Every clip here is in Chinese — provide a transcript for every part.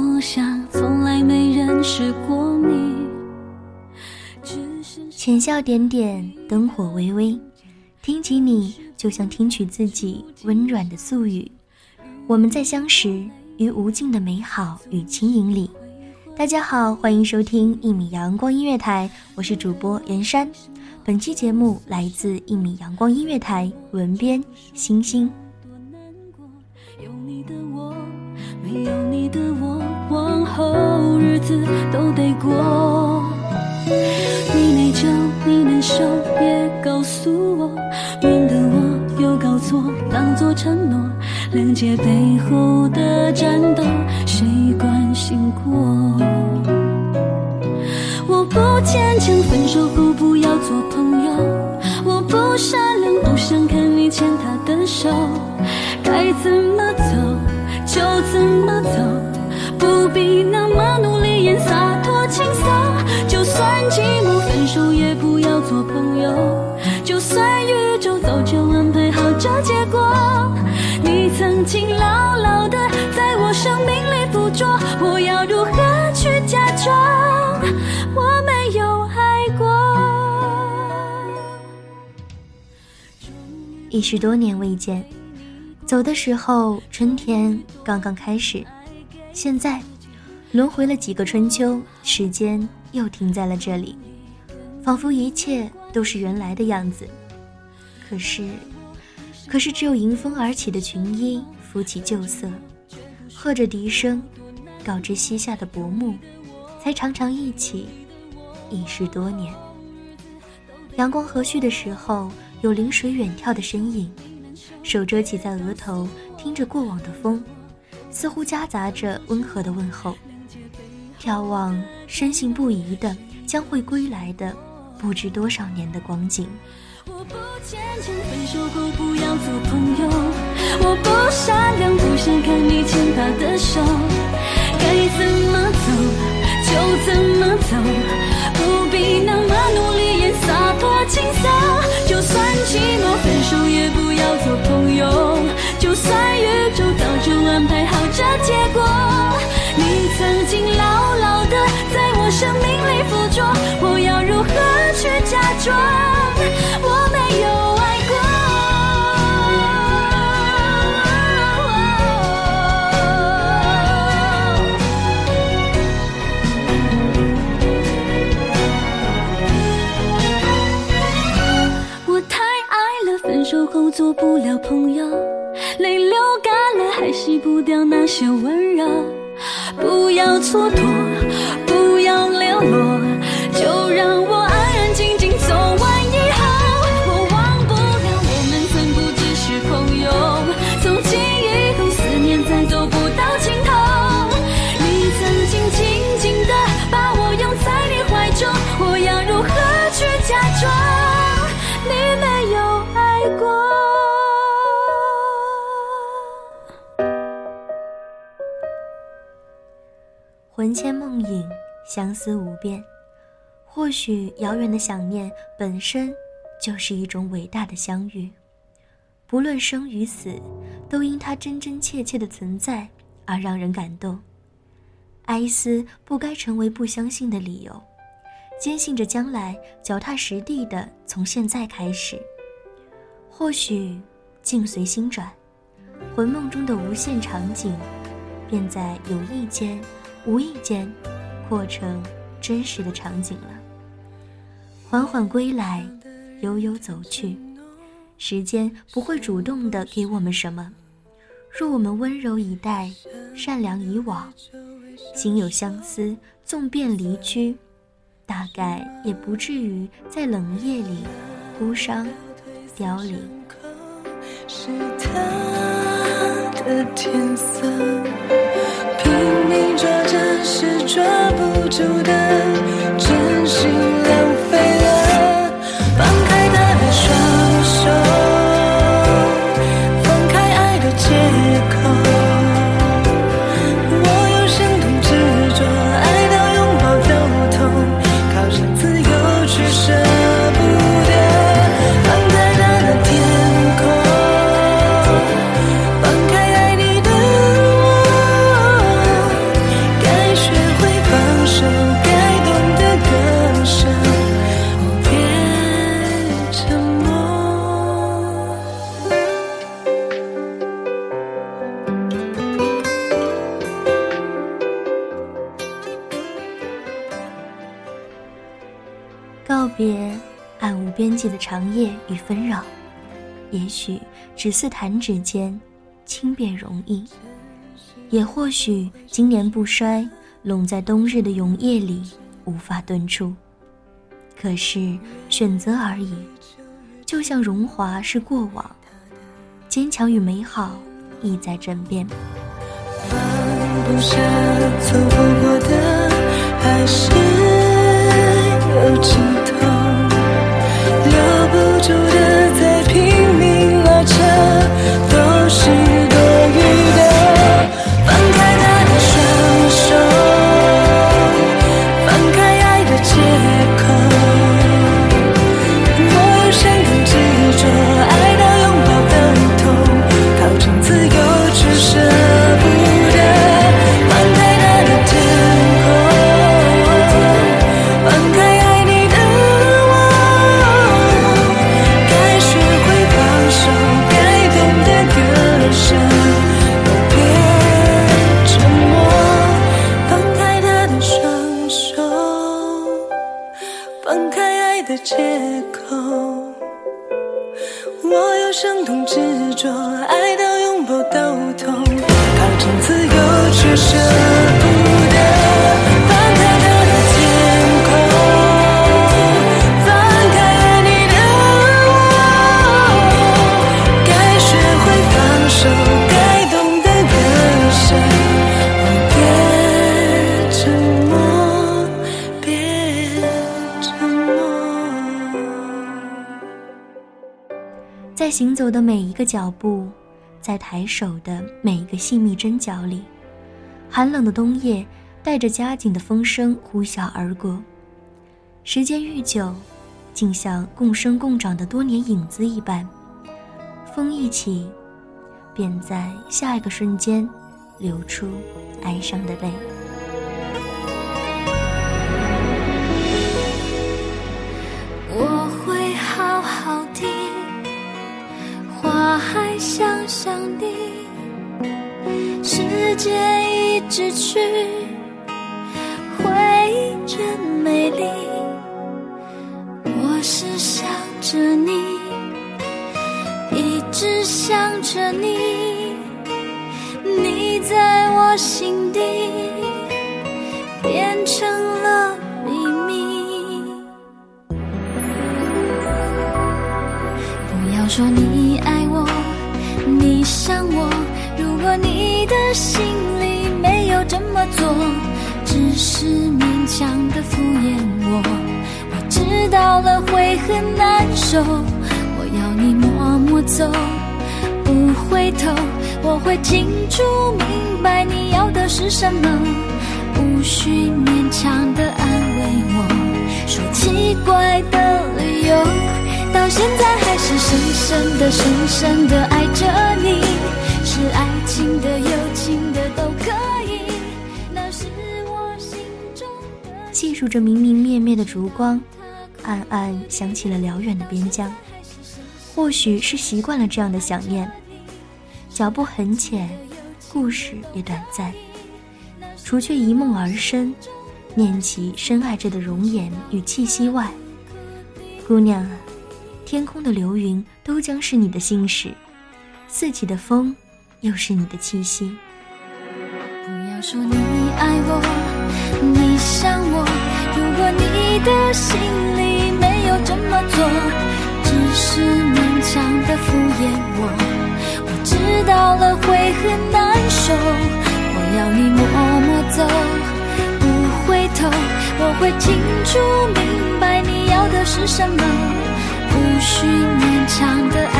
多想从来没认识过你。浅笑点点，灯火微微，听起你就像听取自己温软的宿语。我们在相识于无尽的美好与轻盈里。大家好，欢迎收听一米阳光音乐台，我是主播袁山。本期节目来自一米阳光音乐台，文编星星。子都得过。你内疚，你难受，别告诉我，免得我又搞错，当作承诺。谅解背后的战斗，谁关心过？我不坚强，分手后不要做朋友。我不善良，不想看你牵他的手。该怎么走就怎么走，不必那么努力演洒脱轻松。就算寂寞，分手也不要做朋友。就算宇宙早就安排好这结果，你曾经牢牢的在我生命里附着，我要如何去假装我没有爱过？已是多年未见，走的时候春天刚刚开始，现在轮回了几个春秋，时间又停在了这里，仿佛一切都是原来的样子。可是，可是只有迎风而起的裙衣拂起旧色，和着笛声，告知膝下的薄暮，才常常一起，已是多年。阳光和煦的时候，有临水远眺的身影，手遮起在额头，听着过往的风，似乎夹杂着温和的问候，眺望深信不疑的将会归来的不知多少年的光景。我不坚强，分手后不要做朋友。我不善良，不想看你牵他的手。该怎么走就怎么走，做不了朋友，泪流干了还洗不掉那些温柔。不要蹉跎，不要流落，就让我魂牵梦萦，相思无边。或许遥远的想念本身就是一种伟大的相遇，不论生与死，都因它真真切切的存在而让人感动。哀思不该成为不相信的理由，坚信着将来脚踏实地的从现在开始。或许境随心转，魂梦中的无限场景，便在有意间、无意间，扩成真实的场景了。缓缓归来，悠悠走去，时间不会主动的给我们什么。若我们温柔以待，善良以往，心有相思，纵便离居，大概也不至于在冷夜里孤伤凋零。是他的天色，拼命抓着是抓不住的真心。长夜与纷扰，也许只似弹指间，轻便容易；也或许经年不衰，拢在冬日的永夜里，无法遁出。可是选择而已，就像荣华是过往，坚强与美好亦在枕边。放不下错过的，还是有尽头。不住的在行走的每一个脚步，在抬手的每一个细密针脚里，寒冷的冬夜带着加紧的风声呼啸而过。时间愈久，竟像共生共长的多年影子一般，风一起，便在下一个瞬间流出哀伤的泪。我会好好听。我还香香的，时间一直去，回忆真美丽。我是想着你，一直想着你，你在我心底变成了秘密。不要说你。爱你的心里没有这么做，只是勉强的敷衍我，我知道了会很难受。我要你默默走，不回头，我会清楚明白你要的是什么。无需勉强的安慰我，说奇怪的理由，到现在还是深深的、深深的爱着你，爱情的、友情的都可以，那是我心中的。细数着明明灭灭的烛光，暗暗想起了辽远的边疆。或许是习惯了这样的想念，脚步很浅，故事也短暂。除却一梦而生，念起深爱着的容颜与气息外，姑娘，天空的流云都将是你的心事，四起的风又是你的气息。不要说你爱我，你想我，如果你的心里没有这么做，只是勉强的敷衍我，我知道了会很难受。我要你默默走，不回头，我会清楚明白你要的是什么，无需勉强的安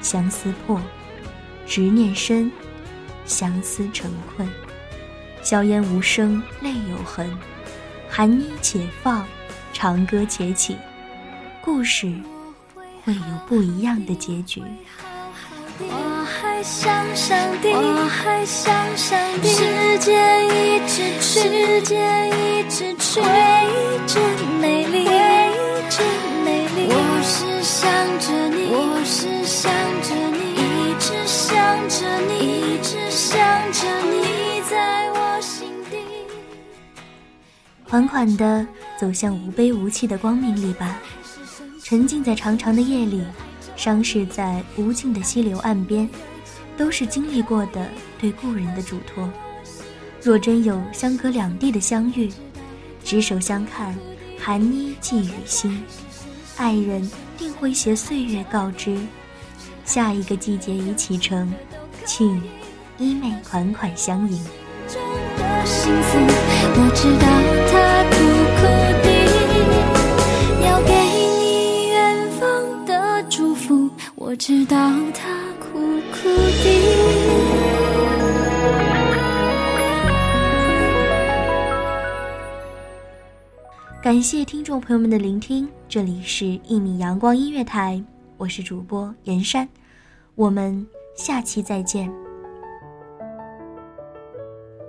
相思破；执念深，相思成困。硝烟无声，泪有痕。寒衣且放，长歌且起，故事会有不一样的结局。我还想上帝，我还想上帝。时间一直去，时间一直去，回忆真美丽，缓缓地走向无悲无气的光明里吧，沉浸在长长的夜里，伤逝在无尽的溪流岸边，都是经历过的对故人的嘱托。若真有相隔两地的相遇，执手相看，寒衣寄予心，爱人定会携岁月告知，下一个季节已启程，请衣袂款款相迎。幸福，我知道它苦苦的，要给你远方的祝福，我知道它苦苦的。感谢听众朋友们的聆听，这里是《一米阳光音乐台》，我是主播严山，我们下期再见。